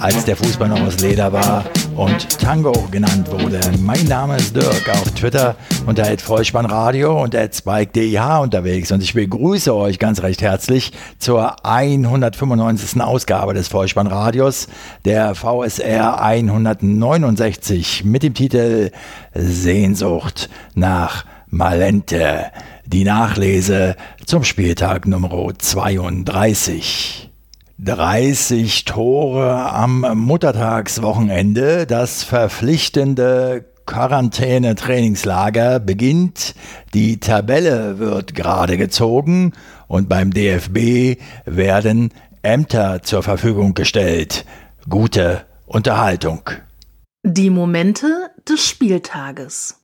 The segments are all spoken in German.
als der Fußball noch aus Leder war und Tango genannt wurde. Mein Name ist Dirk, auf Twitter unter Vollspannradio und @spike_deh unterwegs und ich begrüße euch ganz recht herzlich zur 195. Ausgabe des Vollspannradios, der VSR 169 mit dem Titel Sehnsucht nach Malente. Die Nachlese zum Spieltag Nummer 32. 30 Tore am Muttertagswochenende. Das verpflichtende Quarantäne-Trainingslager beginnt. Die Tabelle wird gerade gezogen und beim DFB werden Ämter zur Verfügung gestellt. Gute Unterhaltung. Die Momente des Spieltages.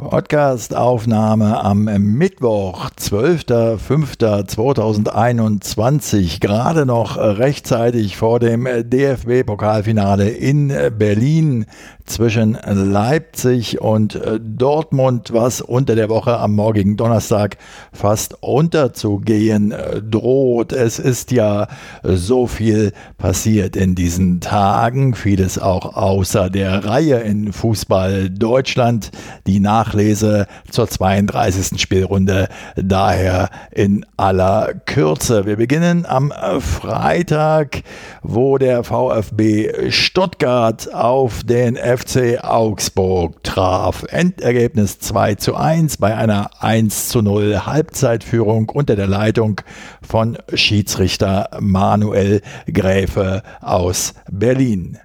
Podcast-Aufnahme am Mittwoch, 12.05.2021, gerade noch rechtzeitig vor dem DFB-Pokalfinale in Berlin zwischen Leipzig und Dortmund, was unter der Woche am morgigen Donnerstag fast unterzugehen droht. Es ist ja so viel passiert in diesen Tagen, vieles auch außer der Reihe in Fußball Deutschland, die nach Nachlese zur 32. Spielrunde. Daher in aller Kürze. Wir beginnen am Freitag, wo der VfB Stuttgart auf den FC Augsburg traf. Endergebnis 2 zu 1 bei einer 1 zu 0 Halbzeitführung unter der Leitung von Schiedsrichter Manuel Gräfe aus Berlin.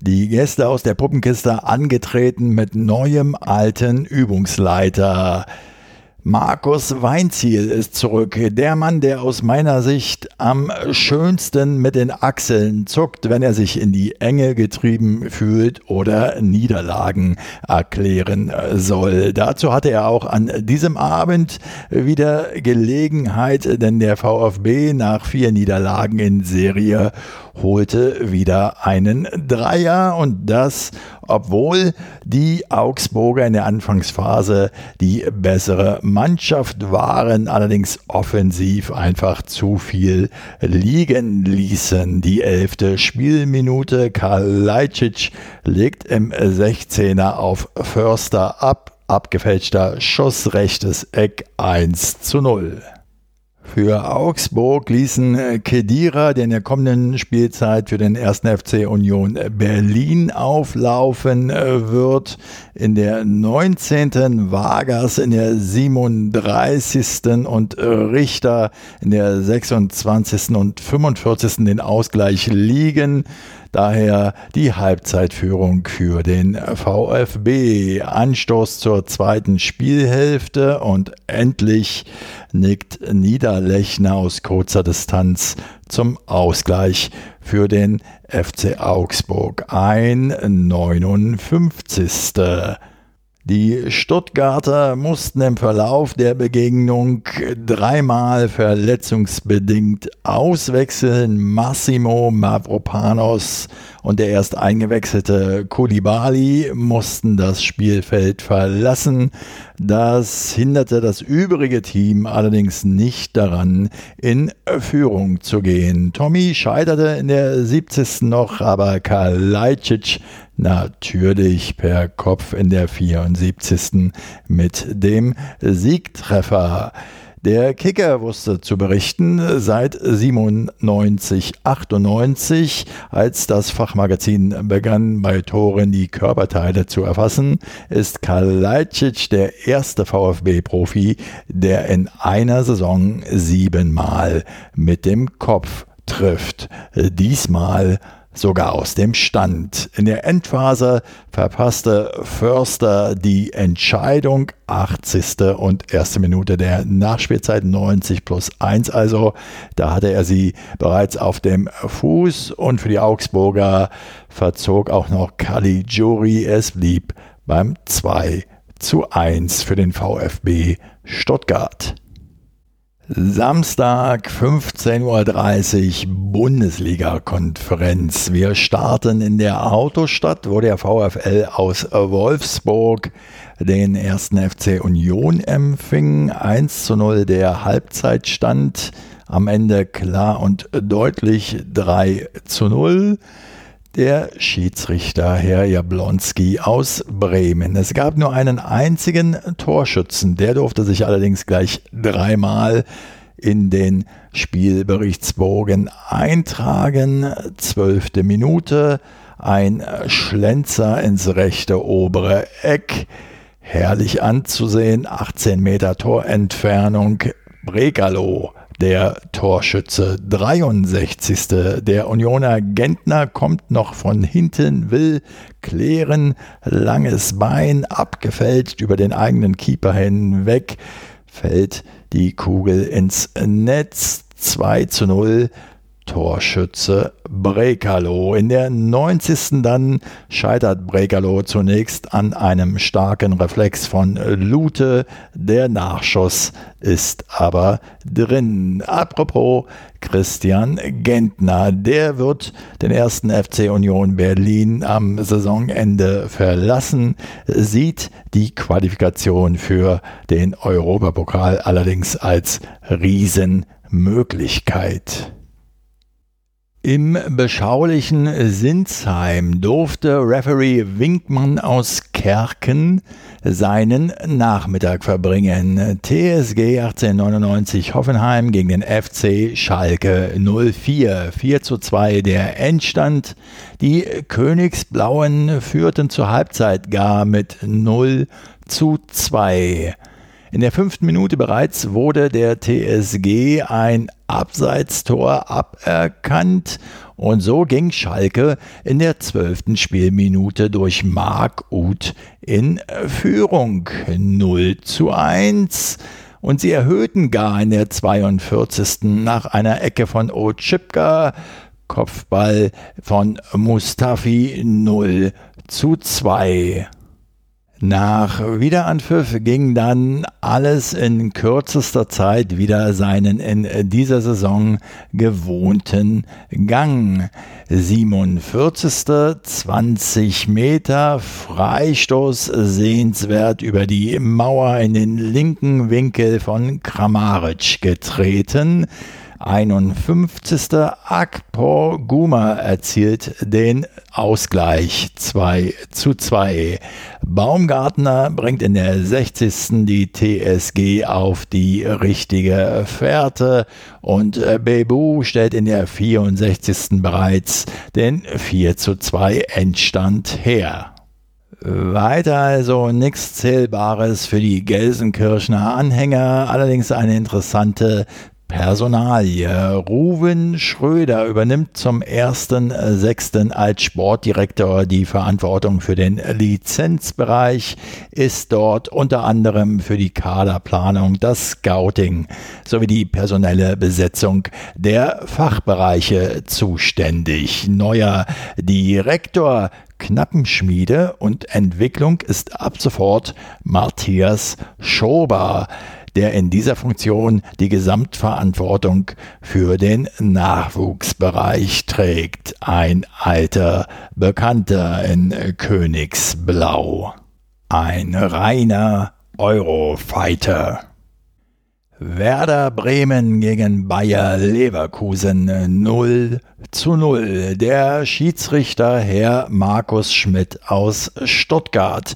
Die Gäste aus der Puppenkiste angetreten mit neuem alten Übungsleiter. Markus Weinziel ist zurück. Der Mann, der aus meiner Sicht am schönsten mit den Achseln zuckt, wenn er sich in die Enge getrieben fühlt oder Niederlagen erklären soll. Dazu hatte er auch an diesem Abend wieder Gelegenheit, denn der VfB nach vier Niederlagen in Serie holte wieder einen Dreier und das, obwohl die Augsburger in der Anfangsphase die bessere Mannschaft waren, allerdings offensiv einfach zu viel liegen ließen. Die elfte Spielminute, Karl Leitschitsch legt im 16er auf Förster ab, abgefälschter Schuss rechtes Eck 1 zu 0. Für Augsburg ließen äh, Kedira, der in der kommenden Spielzeit für den 1. FC Union Berlin auflaufen äh, wird, in der 19. Vargas in der 37. und äh, Richter in der 26. und 45. den Ausgleich liegen. Daher die Halbzeitführung für den VfB. Anstoß zur zweiten Spielhälfte und endlich nickt Niederlechner aus kurzer Distanz zum Ausgleich für den FC Augsburg ein. 59. Die Stuttgarter mussten im Verlauf der Begegnung dreimal verletzungsbedingt auswechseln. Massimo Mavropanos und der erst eingewechselte Kulibali mussten das Spielfeld verlassen. Das hinderte das übrige Team allerdings nicht daran, in Führung zu gehen. Tommy scheiterte in der 70. noch, aber Kalajdzic natürlich per Kopf in der 74. mit dem Siegtreffer. Der Kicker wusste zu berichten, seit 97, 98, als das Fachmagazin begann, bei Toren die Körperteile zu erfassen, ist Kalajdzic der erste VfB-Profi, der in einer Saison siebenmal mit dem Kopf trifft. Diesmal sogar aus dem Stand. In der Endphase verpasste Förster die Entscheidung, 80. und erste Minute der Nachspielzeit 90 plus 1 also. Da hatte er sie bereits auf dem Fuß und für die Augsburger verzog auch noch Caligiuri. Es blieb beim 2 zu 1 für den VfB Stuttgart. Samstag 15.30 Uhr Bundesliga-Konferenz. Wir starten in der Autostadt, wo der VfL aus Wolfsburg den ersten FC Union empfing. 1 zu 0 der Halbzeitstand. Am Ende klar und deutlich 3 zu 0 der Schiedsrichter Herr Jablonski aus Bremen. Es gab nur einen einzigen Torschützen, der durfte sich allerdings gleich dreimal in den Spielberichtsbogen eintragen. Zwölfte Minute, ein Schlenzer ins rechte obere Eck. Herrlich anzusehen, 18 Meter Torentfernung. Bregalo der Torschütze 63. Der Unioner Gentner kommt noch von hinten, will klären, langes Bein, abgefälscht über den eigenen Keeper hinweg, fällt die Kugel ins Netz. 2 zu 0 Torschütze Brekalo. In der 90. dann scheitert Brekalo zunächst an einem starken Reflex von Lute. Der Nachschuss ist aber drin. Apropos Christian Gentner, der wird den ersten FC Union Berlin am Saisonende verlassen, sieht die Qualifikation für den Europapokal allerdings als Riesenmöglichkeit. Im beschaulichen Sinsheim durfte Referee Winkmann aus Kerken seinen Nachmittag verbringen. TSG 1899 Hoffenheim gegen den FC Schalke 04. 4 zu 2 der Endstand. Die Königsblauen führten zur Halbzeit gar mit 0 zu 2. In der fünften Minute bereits wurde der TSG ein Abseitstor aberkannt und so ging Schalke in der zwölften Spielminute durch Mark Uth in Führung 0 zu 1 und sie erhöhten gar in der 42. nach einer Ecke von Otschipka Kopfball von Mustafi 0 zu 2. Nach Wiederanpfiff ging dann alles in kürzester Zeit wieder seinen in dieser Saison gewohnten Gang. 47. 20 Meter Freistoß sehenswert über die Mauer in den linken Winkel von Kramaric getreten. 51. Akpor Guma erzielt den Ausgleich 2 zu 2. Baumgartner bringt in der 60. die TSG auf die richtige Fährte und Bebu stellt in der 64. bereits den 4 zu 2 Endstand her. Weiter also nichts Zählbares für die Gelsenkirchener Anhänger, allerdings eine interessante Personalie. Ruven Schröder übernimmt zum 1.6. als Sportdirektor die Verantwortung für den Lizenzbereich, ist dort unter anderem für die Kaderplanung, das Scouting sowie die personelle Besetzung der Fachbereiche zuständig. Neuer Direktor Knappenschmiede und Entwicklung ist ab sofort Matthias Schober der in dieser Funktion die Gesamtverantwortung für den Nachwuchsbereich trägt. Ein alter Bekannter in Königsblau. Ein reiner Eurofighter. Werder Bremen gegen Bayer Leverkusen 0 zu 0. Der Schiedsrichter Herr Markus Schmidt aus Stuttgart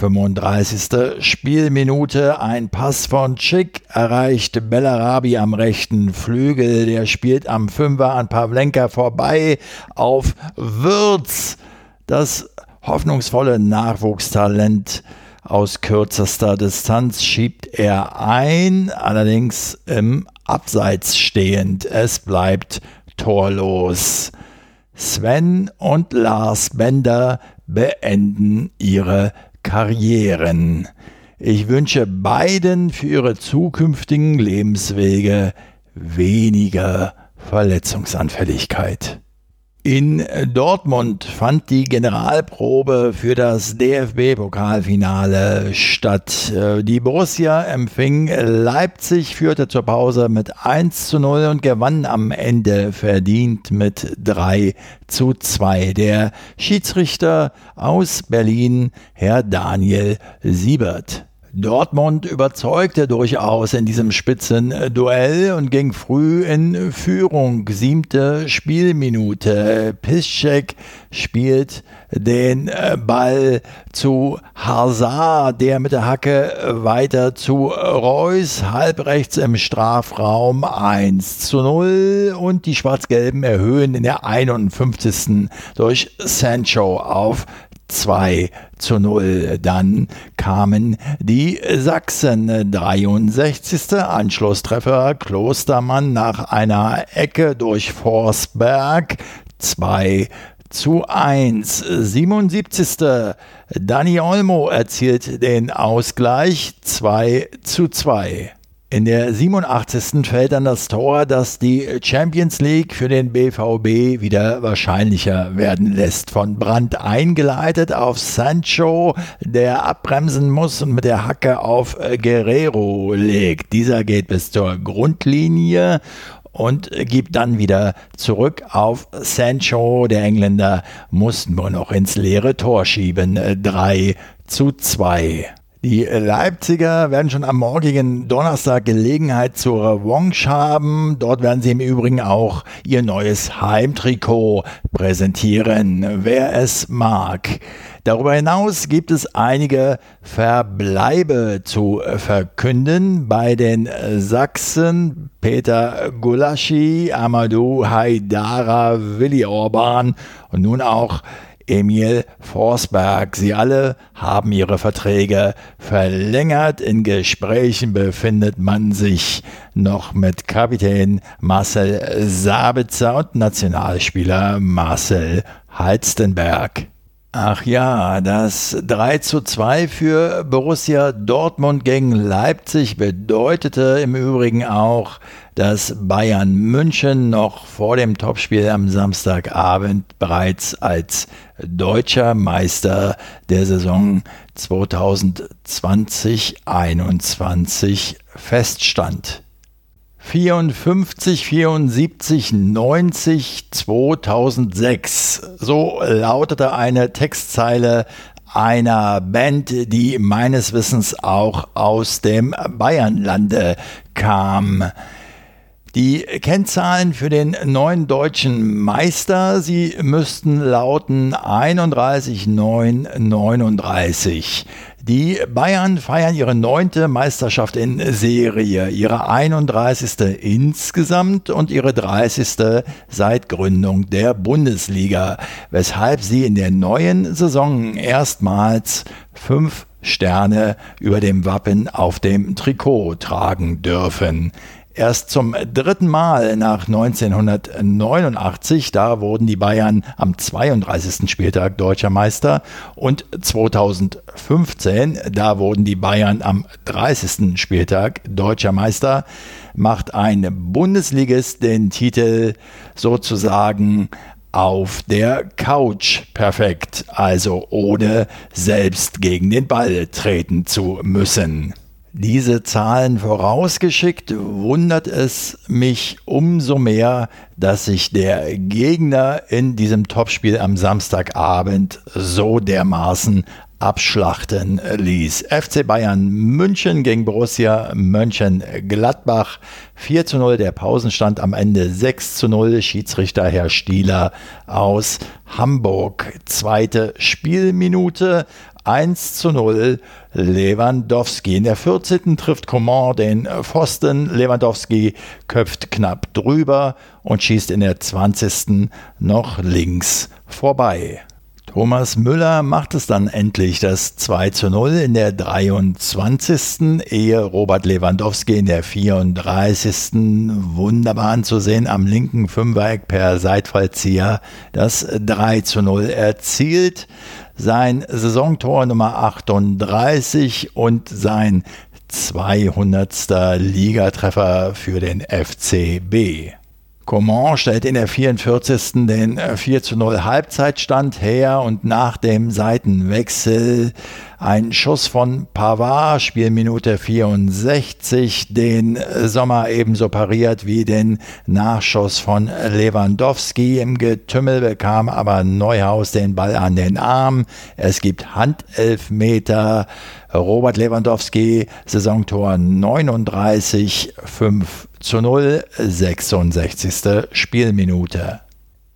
35. Spielminute, ein Pass von Schick erreicht Bellarabi am rechten Flügel. Der spielt am Fünfer an Pavlenka vorbei auf Würz. Das hoffnungsvolle Nachwuchstalent aus kürzester Distanz schiebt er ein, allerdings im Abseits stehend. Es bleibt torlos. Sven und Lars Bender beenden ihre Karrieren. Ich wünsche beiden für ihre zukünftigen Lebenswege weniger Verletzungsanfälligkeit. In Dortmund fand die Generalprobe für das DFB-Pokalfinale statt. Die Borussia empfing Leipzig, führte zur Pause mit 1 zu 0 und gewann am Ende verdient mit 3 zu 2. Der Schiedsrichter aus Berlin, Herr Daniel Siebert. Dortmund überzeugte durchaus in diesem Spitzenduell und ging früh in Führung. Siebte Spielminute. Piszczek spielt den äh, Ball zu Hazard, der mit der Hacke weiter zu Reus, halb rechts im Strafraum 1 zu 0 und die Schwarz-Gelben erhöhen in der 51. durch Sancho auf 2 zu 0. Dann kamen die Sachsen. 63. Anschlusstreffer Klostermann nach einer Ecke durch Forsberg. 2 zu 1. 77. Dani Olmo erzielt den Ausgleich 2 zu 2. In der 87. fällt dann das Tor, das die Champions League für den BVB wieder wahrscheinlicher werden lässt. Von Brandt eingeleitet auf Sancho, der abbremsen muss und mit der Hacke auf Guerrero legt. Dieser geht bis zur Grundlinie und gibt dann wieder zurück auf Sancho. Der Engländer muss nur noch ins leere Tor schieben. 3 zu 2. Die Leipziger werden schon am morgigen Donnerstag Gelegenheit zur Revanche haben. Dort werden sie im Übrigen auch ihr neues Heimtrikot präsentieren, wer es mag. Darüber hinaus gibt es einige Verbleibe zu verkünden bei den Sachsen. Peter Gulaschi, Amadou Haidara, Willi Orban und nun auch Emil Forsberg. Sie alle haben ihre Verträge verlängert. In Gesprächen befindet man sich noch mit Kapitän Marcel Sabitzer und Nationalspieler Marcel Halstenberg. Ach ja, das 3 zu 2 für Borussia Dortmund gegen Leipzig bedeutete im Übrigen auch, dass Bayern München noch vor dem Topspiel am Samstagabend bereits als deutscher Meister der Saison 2020-21 feststand. 54, 74, 90, 2006. So lautete eine Textzeile einer Band, die meines Wissens auch aus dem Bayernlande kam. Die Kennzahlen für den neuen deutschen Meister, sie müssten lauten 31,939. Die Bayern feiern ihre neunte Meisterschaft in Serie, ihre 31. insgesamt und ihre 30. seit Gründung der Bundesliga, weshalb sie in der neuen Saison erstmals fünf Sterne über dem Wappen auf dem Trikot tragen dürfen. Erst zum dritten Mal nach 1989, da wurden die Bayern am 32. Spieltag deutscher Meister und 2015, da wurden die Bayern am 30. Spieltag deutscher Meister, macht ein Bundesligist den Titel sozusagen auf der Couch perfekt, also ohne selbst gegen den Ball treten zu müssen. Diese Zahlen vorausgeschickt, wundert es mich umso mehr, dass sich der Gegner in diesem Topspiel am Samstagabend so dermaßen abschlachten ließ. FC Bayern München gegen Borussia Mönchengladbach 4 zu 0, der Pausenstand am Ende 6 zu 0, Schiedsrichter Herr Stieler aus Hamburg. Zweite Spielminute, 1 zu 0 Lewandowski. In der 14. trifft Coman den Pfosten. Lewandowski köpft knapp drüber und schießt in der 20. noch links vorbei. Thomas Müller macht es dann endlich das 2 zu 0 in der 23. ehe Robert Lewandowski in der 34. wunderbar anzusehen am linken Fünfereck per Seitfallzieher das 3 zu 0 erzielt sein Saisontor Nummer 38 und sein 200. Ligatreffer für den FCB. Coman stellt in der 44. den 4 zu 0 Halbzeitstand her und nach dem Seitenwechsel ein Schuss von Pavard, Spielminute 64, den Sommer ebenso pariert wie den Nachschuss von Lewandowski. Im Getümmel bekam aber Neuhaus den Ball an den Arm. Es gibt Handelfmeter. Robert Lewandowski, Saisontor 39, 5 zu 0, 66. Spielminute.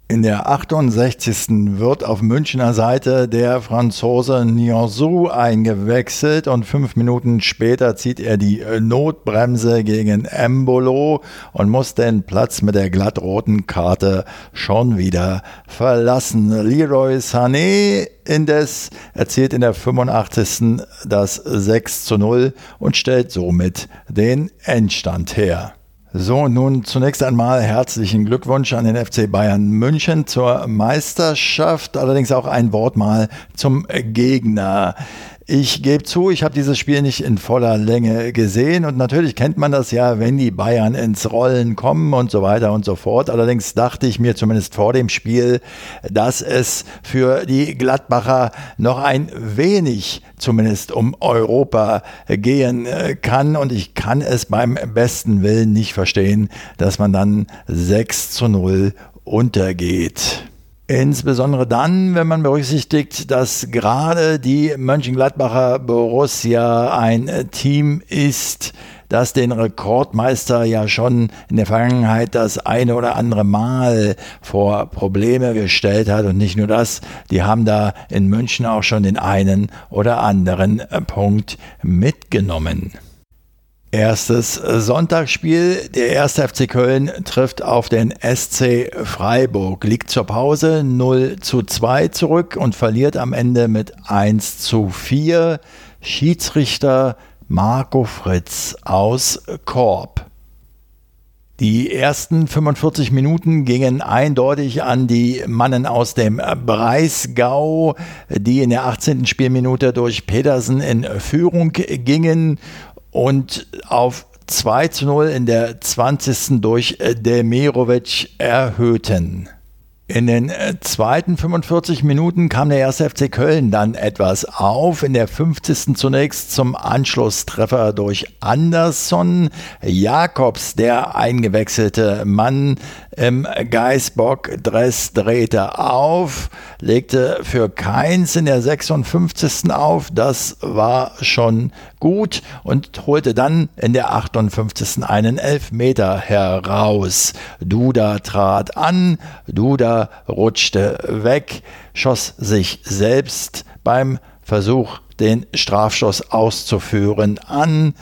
In der 68. wird auf Münchner Seite der Franzose Nianzou eingewechselt und fünf Minuten später zieht er die Notbremse gegen Embolo und muss den Platz mit der glattroten Karte schon wieder verlassen. Leroy Sané indes erzielt in der 85. das 6 zu 0 und stellt somit den Endstand her. So, nun zunächst einmal herzlichen Glückwunsch an den FC Bayern München zur Meisterschaft, allerdings auch ein Wort mal zum Gegner. Ich gebe zu, ich habe dieses Spiel nicht in voller Länge gesehen und natürlich kennt man das ja, wenn die Bayern ins Rollen kommen und so weiter und so fort. Allerdings dachte ich mir zumindest vor dem Spiel, dass es für die Gladbacher noch ein wenig zumindest um Europa gehen kann und ich kann es beim besten Willen nicht verstehen, dass man dann 6 zu 0 untergeht. Insbesondere dann, wenn man berücksichtigt, dass gerade die Mönchengladbacher Borussia ein Team ist, das den Rekordmeister ja schon in der Vergangenheit das eine oder andere Mal vor Probleme gestellt hat. Und nicht nur das, die haben da in München auch schon den einen oder anderen Punkt mitgenommen. Erstes Sonntagsspiel. Der erste FC Köln trifft auf den SC Freiburg, liegt zur Pause 0 zu 2 zurück und verliert am Ende mit 1 zu 4. Schiedsrichter Marco Fritz aus Korb. Die ersten 45 Minuten gingen eindeutig an die Mannen aus dem Breisgau, die in der 18. Spielminute durch Pedersen in Führung gingen und auf 2 zu 0 in der 20. durch Demirovic erhöhten. In den äh, zweiten 45 Minuten kam der erste FC Köln dann etwas auf. In der 50. zunächst zum Anschlusstreffer durch Andersson. Jakobs, der eingewechselte Mann im Geißbock-Dress, drehte auf, legte für Keins in der 56. auf. Das war schon gut und holte dann in der 58. einen Elfmeter heraus. Duda trat an, Duda rutschte weg, schoss sich selbst beim Versuch, den Strafschuss auszuführen, an.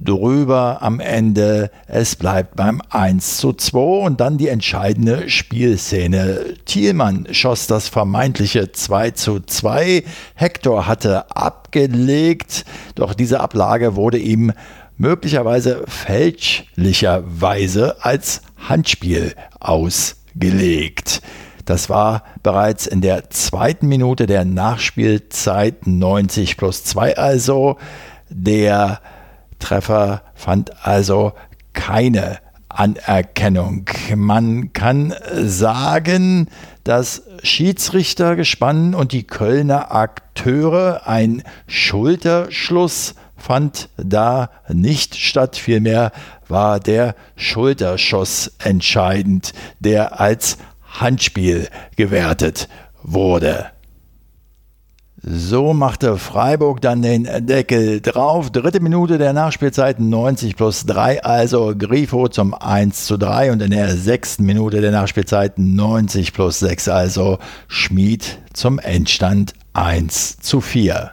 Drüber am Ende, es bleibt beim 1 zu 2 und dann die entscheidende Spielszene. Thielmann schoss das vermeintliche 2 zu 2. Hector hatte abgelegt, doch diese Ablage wurde ihm möglicherweise fälschlicherweise als Handspiel aus gelegt. Das war bereits in der zweiten Minute der Nachspielzeit 90 plus 2 also. Der Treffer fand also keine Anerkennung. Man kann sagen, dass Schiedsrichtergespann und die Kölner Akteure ein Schulterschluss fand da nicht statt, vielmehr war der Schulterschuss entscheidend, der als Handspiel gewertet wurde. So machte Freiburg dann den Deckel drauf. Dritte Minute der Nachspielzeit 90 plus 3, also Grifo zum 1 zu 3 und in der sechsten Minute der Nachspielzeit 90 plus 6, also Schmied zum Endstand 1 zu 4.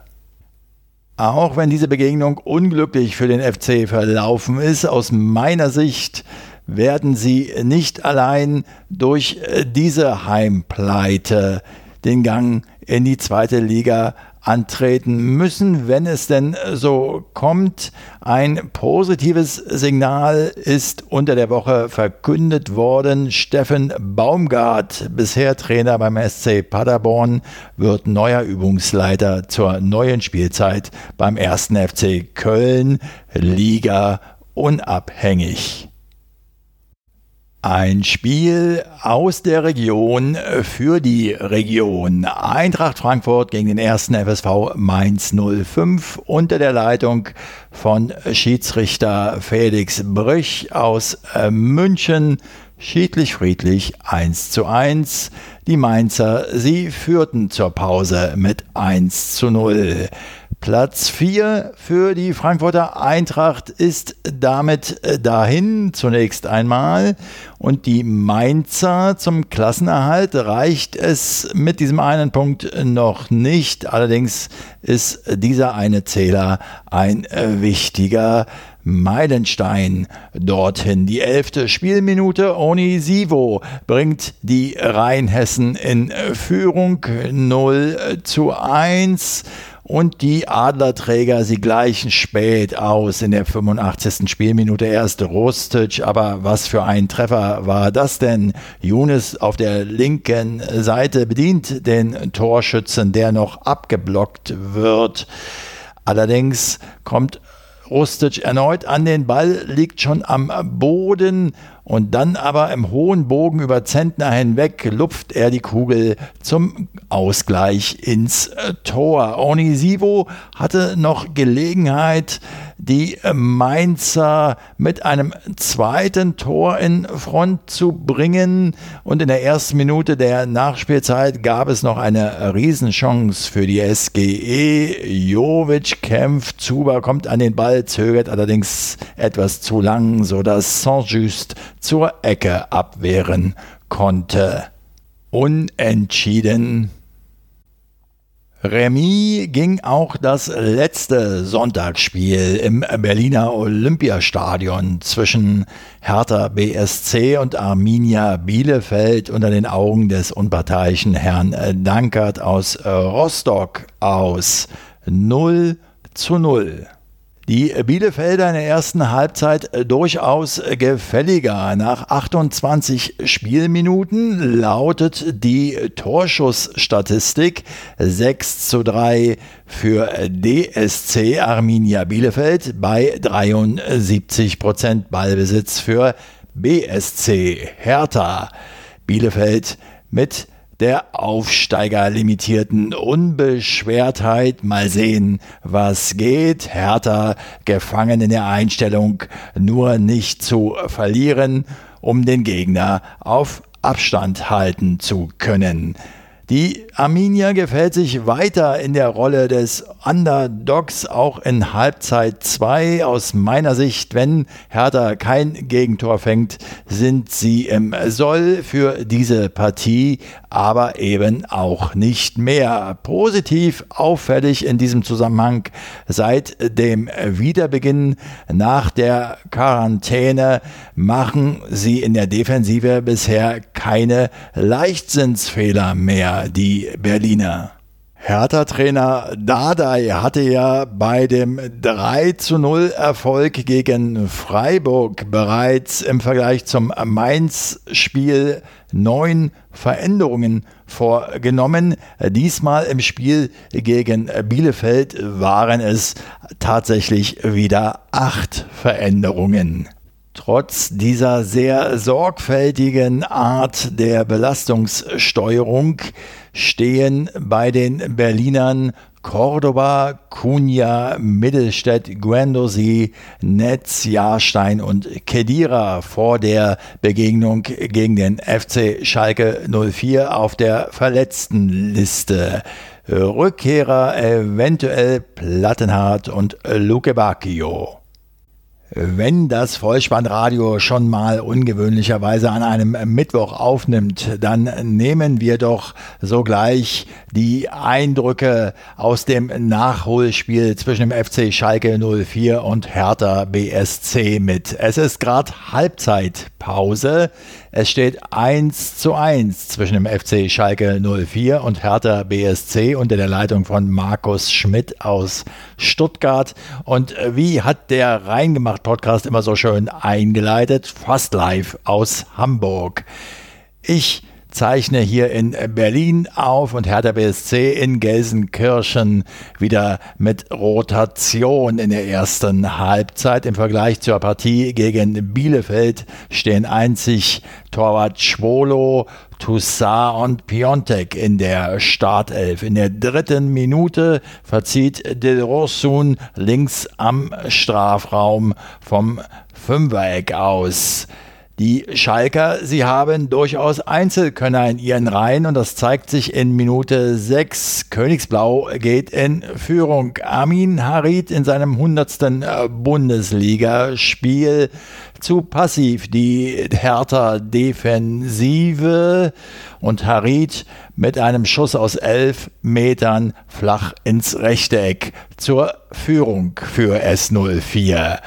Auch wenn diese Begegnung unglücklich für den FC verlaufen ist, aus meiner Sicht werden sie nicht allein durch diese Heimpleite den Gang in die zweite Liga antreten müssen, wenn es denn so kommt. Ein positives Signal ist unter der Woche verkündet worden. Steffen Baumgart, bisher Trainer beim SC Paderborn, wird neuer Übungsleiter zur neuen Spielzeit beim 1. FC Köln, Liga unabhängig. Ein Spiel aus der Region für die Region. Eintracht Frankfurt gegen den ersten FSV Mainz 05 unter der Leitung von Schiedsrichter Felix Brüch aus äh, München. Schiedlich friedlich 1 zu 1. Die Mainzer, sie führten zur Pause mit 1 zu 0. Platz 4 für die Frankfurter Eintracht ist damit äh, dahin zunächst einmal. Und die Mainzer zum Klassenerhalt reicht es mit diesem einen Punkt noch nicht. Allerdings ist dieser eine Zähler ein äh, wichtiger Meilenstein dorthin. Die elfte Spielminute Onisivo bringt die Rheinhessen in Führung 0 zu 1 und die Adlerträger, sie gleichen spät aus in der 85. Spielminute erst Rostic, aber was für ein Treffer war das denn? Younes auf der linken Seite bedient den Torschützen, der noch abgeblockt wird. Allerdings kommt Rustic erneut an den Ball, liegt schon am Boden und dann aber im hohen Bogen über Zentner hinweg lupft er die Kugel zum Ausgleich ins Tor. Onisivo hatte noch Gelegenheit, die Mainzer mit einem zweiten Tor in Front zu bringen. Und in der ersten Minute der Nachspielzeit gab es noch eine Riesenchance für die SGE. Jovic kämpft, Zuba kommt an den Ball, zögert allerdings etwas zu lang, sodass Saint-Just zur Ecke abwehren konnte. Unentschieden Remis ging auch das letzte Sonntagsspiel im Berliner Olympiastadion zwischen Hertha BSC und Arminia Bielefeld unter den Augen des unparteiischen Herrn Dankert aus Rostock aus 0 zu 0. Die Bielefelder in der ersten Halbzeit durchaus gefälliger. Nach 28 Spielminuten lautet die Torschussstatistik 6 zu 3 für DSC Arminia Bielefeld bei 73 Prozent Ballbesitz für BSC Hertha. Bielefeld mit der Aufsteiger limitierten Unbeschwertheit. Mal sehen, was geht. Hertha gefangen in der Einstellung, nur nicht zu verlieren, um den Gegner auf Abstand halten zu können. Die Arminia gefällt sich weiter in der Rolle des Underdogs, auch in Halbzeit 2. Aus meiner Sicht, wenn Hertha kein Gegentor fängt, sind sie im Soll für diese Partie, aber eben auch nicht mehr. Positiv auffällig in diesem Zusammenhang seit dem Wiederbeginn nach der Quarantäne machen sie in der Defensive bisher keine Leichtsinnsfehler mehr die Berliner. Hertha-Trainer Dardai hatte ja bei dem 3 zu 0 Erfolg gegen Freiburg bereits im Vergleich zum Mainz-Spiel neun Veränderungen vorgenommen. Diesmal im Spiel gegen Bielefeld waren es tatsächlich wieder acht Veränderungen. Trotz dieser sehr sorgfältigen Art der Belastungssteuerung stehen bei den Berlinern Cordoba, Cunha, Mittelstädt, Guendouzi, Netz, Jahrstein und Kedira vor der Begegnung gegen den FC Schalke 04 auf der verletzten Liste. Rückkehrer eventuell Plattenhardt und Luke Bacchio. Wenn das Vollspannradio schon mal ungewöhnlicherweise an einem Mittwoch aufnimmt, dann nehmen wir doch sogleich die Eindrücke aus dem Nachholspiel zwischen dem FC Schalke 04 und Hertha BSC mit. Es ist gerade Halbzeitpause. Es steht 1 zu 1 zwischen dem FC Schalke 04 und Hertha BSC unter der Leitung von Markus Schmidt aus Stuttgart. Und wie hat der Reingemacht Podcast immer so schön eingeleitet? Fast live aus Hamburg. Ich zeichne hier in Berlin auf und Hertha BSC in Gelsenkirchen wieder mit Rotation in der ersten Halbzeit. Im Vergleich zur Partie gegen Bielefeld stehen einzig Torwart Schwolo, Toussaint und Piontek in der Startelf. In der dritten Minute verzieht Del Rosun links am Strafraum vom Fünfereck aus. Die Schalker, sie haben durchaus Einzelkönner in ihren Reihen und das zeigt sich in Minute 6. Königsblau geht in Führung. Armin Harit in seinem 100. Äh, Bundesligaspiel zu passiv. Die Hertha Defensive und Harit mit einem Schuss aus elf Metern flach ins rechte Eck zur Führung für S04.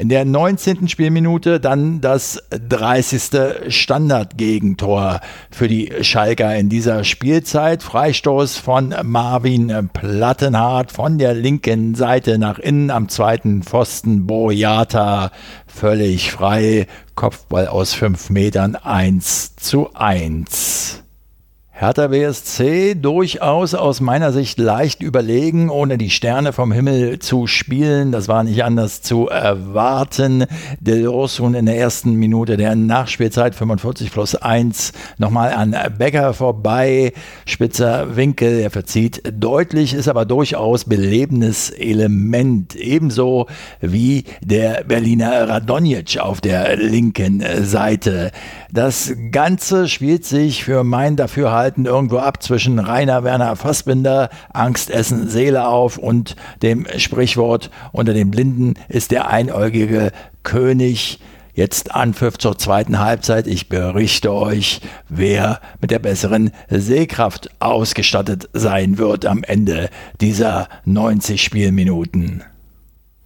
In der 19. Spielminute dann das 30. Standardgegentor für die Schalker in dieser Spielzeit. Freistoß von Marvin Plattenhardt von der linken Seite nach innen am zweiten Pfosten. Boyata völlig frei. Kopfball aus 5 Metern 1 zu 1. Hertha BSC durchaus aus meiner Sicht leicht überlegen, ohne die Sterne vom Himmel zu spielen. Das war nicht anders zu erwarten. Del Rosun in der ersten Minute der Nachspielzeit 45 plus 1 nochmal an Becker vorbei. Spitzer Winkel, er verzieht deutlich, ist aber durchaus belebendes Element. Ebenso wie der Berliner Radonjic auf der linken Seite. Das Ganze spielt sich für mein Dafürhalten irgendwo ab zwischen Rainer Werner Fassbinder, Angst essen Seele auf und dem Sprichwort unter den Blinden ist der einäugige König. Jetzt Anpfiff zur zweiten Halbzeit. Ich berichte euch, wer mit der besseren Sehkraft ausgestattet sein wird am Ende dieser 90 Spielminuten.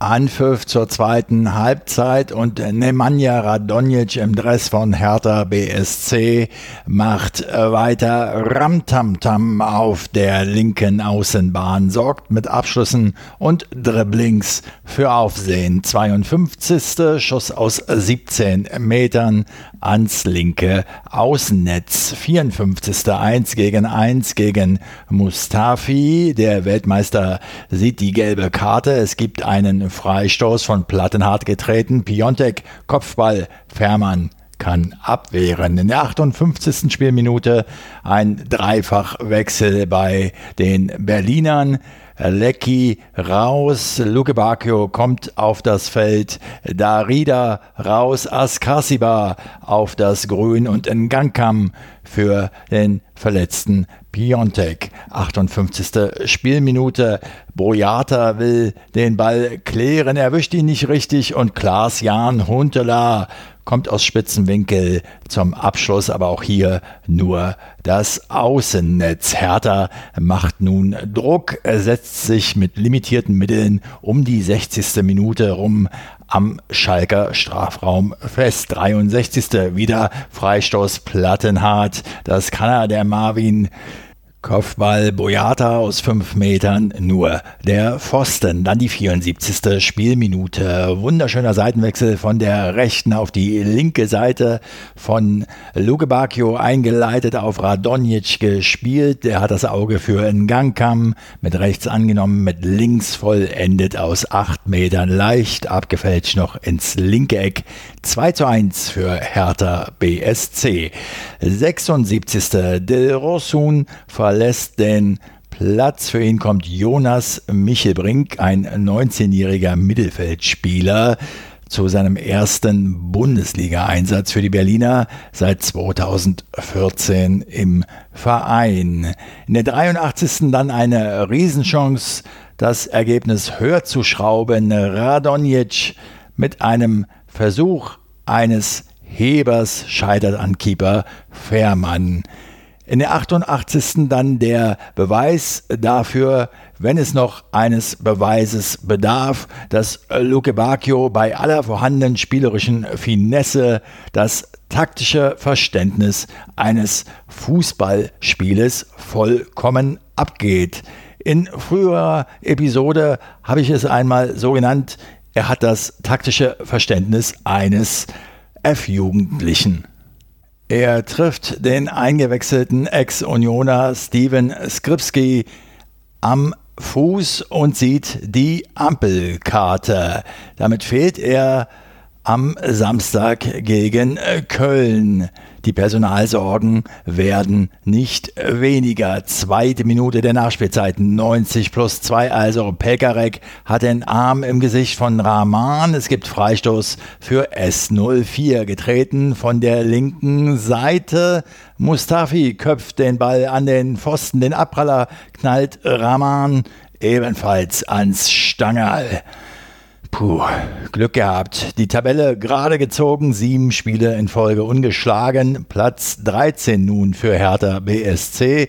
Anpfiff zur zweiten Halbzeit und Nemanja Radonjic im Dress von Hertha BSC macht weiter Ramtamtam auf der linken Außenbahn, sorgt mit Abschlüssen und Dribblings für Aufsehen. 52. Schuss aus 17 Metern ans linke Außennetz. 54. 1 gegen 1 gegen Mustafi. Der Weltmeister sieht die gelbe Karte. Es gibt einen Freistoß von Plattenhardt getreten. Piontek, Kopfball, Fährmann kann abwehren. In der 58. Spielminute ein Dreifachwechsel bei den Berlinern. Lecky raus, Luke Bacchio kommt auf das Feld, Darida raus, Askasiba auf das Grün und Ngankam für den verletzten Piontek. 58. Spielminute. Boyata will den Ball klären, erwischt ihn nicht richtig und Klaas-Jan Huntela kommt aus Spitzenwinkel zum Abschluss, aber auch hier nur das Außennetz. Hertha macht nun Druck, setzt sich mit limitierten Mitteln um die 60. Minute rum am Schalker Strafraum fest. 63. wieder Freistoß Plattenhardt. Das kann er der Marvin Kopfball Boyata aus fünf Metern, nur der Pfosten. Dann die 74. Spielminute. Wunderschöner Seitenwechsel von der rechten auf die linke Seite von Luke Bacchio eingeleitet auf Radonjic gespielt. Der hat das Auge für Ngankam mit rechts angenommen, mit links vollendet aus acht Metern leicht abgefälscht noch ins linke Eck. 2 zu 1 für Hertha BSC. 76. Del Rosun verlässt den Platz. Für ihn kommt Jonas Michelbrink, ein 19-jähriger Mittelfeldspieler zu seinem ersten Bundesliga-Einsatz für die Berliner seit 2014 im Verein. In der 83. dann eine Riesenchance, das Ergebnis höher zu schrauben. Radonjic mit einem Versuch eines Hebers scheitert an Keeper Fährmann. In der 88. dann der Beweis dafür, wenn es noch eines Beweises bedarf, dass Luke Bacchio bei aller vorhandenen spielerischen Finesse das taktische Verständnis eines Fußballspieles vollkommen abgeht. In früherer Episode habe ich es einmal so genannt, er hat das taktische Verständnis eines F-Jugendlichen. Er trifft den eingewechselten Ex-Unioner Steven Skripski am Fuß und sieht die Ampelkarte. Damit fehlt er am Samstag gegen Köln. Die Personalsorgen werden nicht weniger. Zweite Minute der Nachspielzeit, 90 plus 2, also Pekarek hat den Arm im Gesicht von Rahman. Es gibt Freistoß für S04, getreten von der linken Seite. Mustafi köpft den Ball an den Pfosten, den Abpraller knallt Rahman ebenfalls ans Stangerl. Puh, Glück gehabt. Die Tabelle gerade gezogen, sieben Spiele in Folge ungeschlagen. Platz 13 nun für Hertha BSC.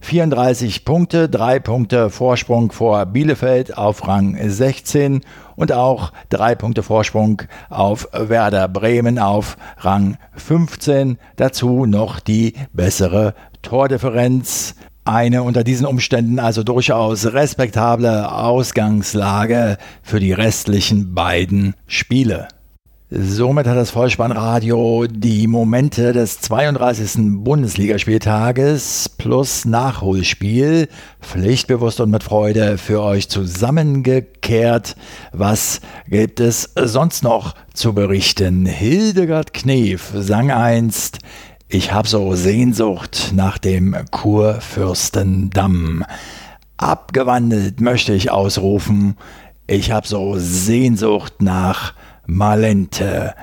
34 Punkte, drei Punkte Vorsprung vor Bielefeld auf Rang 16 und auch drei Punkte Vorsprung auf Werder Bremen auf Rang 15. Dazu noch die bessere Tordifferenz. Eine unter diesen Umständen also durchaus respektable Ausgangslage für die restlichen beiden Spiele. Somit hat das Vollspannradio die Momente des 32. Bundesligaspieltages plus Nachholspiel pflichtbewusst und mit Freude für euch zusammengekehrt. Was gibt es sonst noch zu berichten? Hildegard Knef sang einst, ich habe so Sehnsucht nach dem Kurfürstendamm. Abgewandelt möchte ich ausrufen, ich habe so Sehnsucht nach Malente.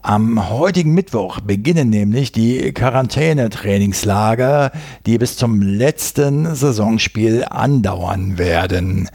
Am heutigen Mittwoch beginnen nämlich die Quarantänetrainingslager, die bis zum letzten Saisonspiel andauern werden.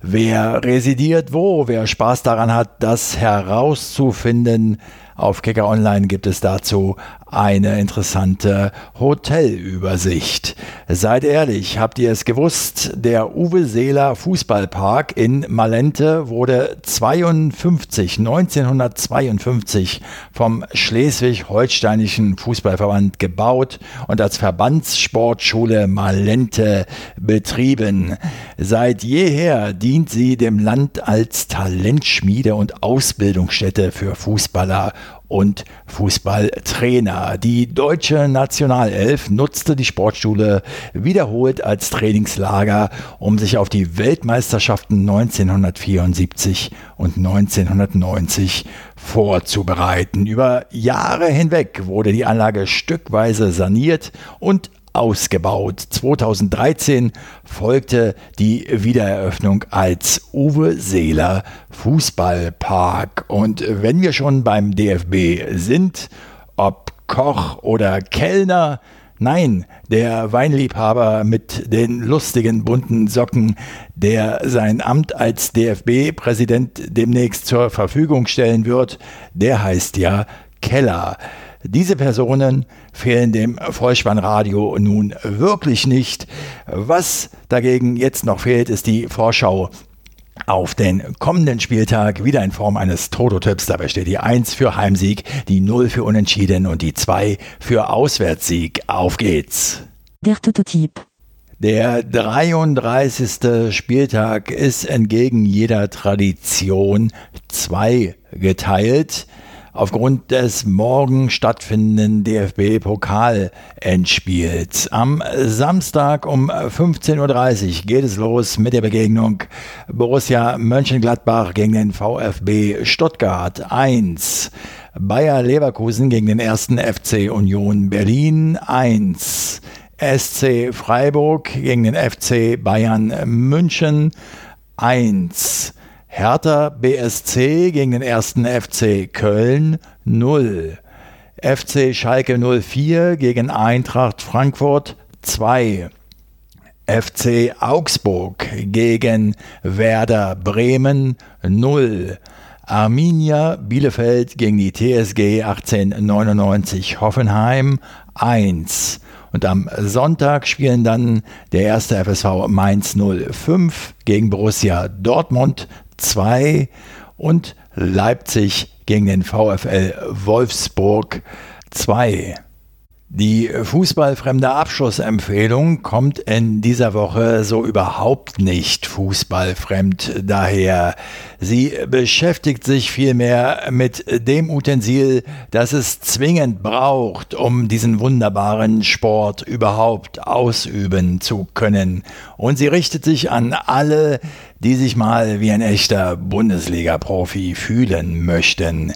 Wer residiert wo, wer Spaß daran hat, das herauszufinden, auf Kicker Online gibt es dazu eine interessante Hotelübersicht. Seid ehrlich, habt ihr es gewusst? Der Uwe Seeler Fußballpark in Malente wurde 52, 1952 vom Schleswig-Holsteinischen Fußballverband gebaut und als Verbandssportschule Malente betrieben. Seit jeher dient sie dem Land als Talentschmiede und Ausbildungsstätte für Fußballer und Fußballtrainer. Die deutsche Nationalelf nutzte die Sportschule wiederholt als Trainingslager, um sich auf die Weltmeisterschaften 1974 und 1990 vorzubereiten. Über Jahre hinweg wurde die Anlage stückweise saniert und ausgebaut. 2013 folgte die Wiedereröffnung als Uwe Seeler Fußballpark. Und wenn wir schon beim DFB sind, ob Koch oder Kellner, Nein, der Weinliebhaber mit den lustigen bunten Socken, der sein Amt als DFB-Präsident demnächst zur Verfügung stellen wird, der heißt ja Keller. Diese Personen fehlen dem Vollspannradio nun wirklich nicht. Was dagegen jetzt noch fehlt, ist die Vorschau auf den kommenden Spieltag wieder in Form eines Toto-Tipps. Dabei steht die 1 für Heimsieg, die 0 für Unentschieden und die 2 für Auswärtssieg. Auf geht's. Der Toto-Tipp. Der 33. Spieltag ist entgegen jeder Tradition zweigeteilt aufgrund des morgen stattfindenden DFB-Pokal-Endspiels. Am Samstag um 15.30 Uhr geht es los mit der Begegnung Borussia Mönchengladbach gegen den VfB Stuttgart 1. Bayer Leverkusen gegen den ersten FC Union Berlin 1. SC Freiburg gegen den FC Bayern München 1. Hertha BSC gegen den ersten FC Köln 0. FC Schalke 04 gegen Eintracht Frankfurt 2. FC Augsburg gegen Werder Bremen 0. Arminia Bielefeld gegen die TSG 1899 Hoffenheim 1. Und am Sonntag spielen dann der erste FSV Mainz 05 gegen Borussia Dortmund 2 und Leipzig gegen den VfL Wolfsburg 2. Die fußballfremde Abschlussempfehlung kommt in dieser Woche so überhaupt nicht fußballfremd daher. Sie beschäftigt sich vielmehr mit dem Utensil, das es zwingend braucht, um diesen wunderbaren Sport überhaupt ausüben zu können. Und sie richtet sich an alle, die sich mal wie ein echter Bundesliga-Profi fühlen möchten.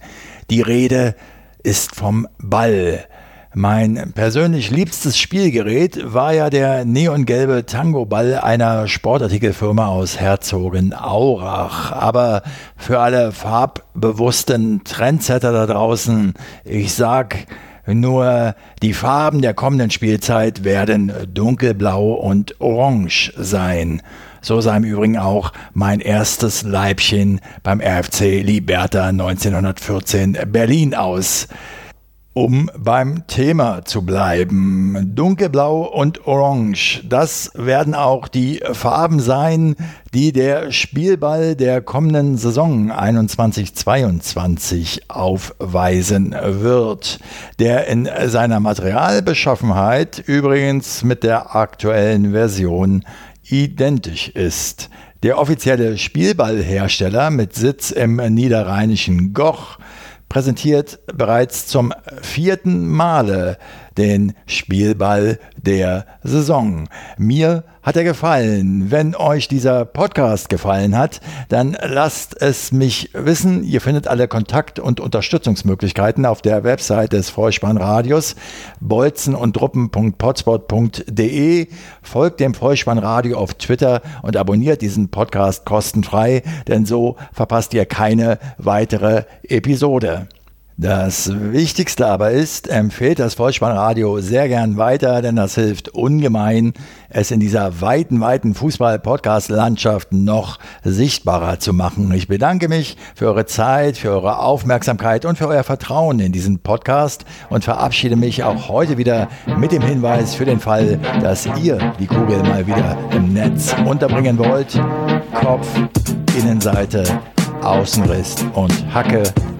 Die Rede ist vom Ball mein persönlich liebstes Spielgerät war ja der neongelbe Tango-Ball einer Sportartikelfirma aus Herzogenaurach. Aber für alle farbbewussten Trendsetter da draußen, ich sag nur, die Farben der kommenden Spielzeit werden dunkelblau und orange sein. So sah im Übrigen auch mein erstes Leibchen beim RFC Liberta 1914 Berlin aus. Um beim Thema zu bleiben, dunkelblau und orange, das werden auch die Farben sein, die der Spielball der kommenden Saison 21-22 aufweisen wird, der in seiner Materialbeschaffenheit übrigens mit der aktuellen Version identisch ist. Der offizielle Spielballhersteller mit Sitz im niederrheinischen Goch präsentiert bereits zum vierten Male den Spielball der Saison. Mir hat er gefallen. Wenn euch dieser Podcast gefallen hat, dann lasst es mich wissen. Ihr findet alle Kontakt- und Unterstützungsmöglichkeiten auf der Website des Vollspannradios bolzen und druppen.potspot.de. Folgt dem Vollspannradio auf Twitter und abonniert diesen Podcast kostenfrei, denn so verpasst ihr keine weitere Episode. Das Wichtigste aber ist, empfehlt das Vollspannradio sehr gern weiter, denn das hilft ungemein, es in dieser weiten, weiten Fußball-Podcast-Landschaft noch sichtbarer zu machen. Ich bedanke mich für eure Zeit, für eure Aufmerksamkeit und für euer Vertrauen in diesen Podcast und verabschiede mich auch heute wieder mit dem Hinweis für den Fall, dass ihr die Kugel mal wieder im Netz unterbringen wollt. Kopf, Innenseite, Außenriss und Hacke.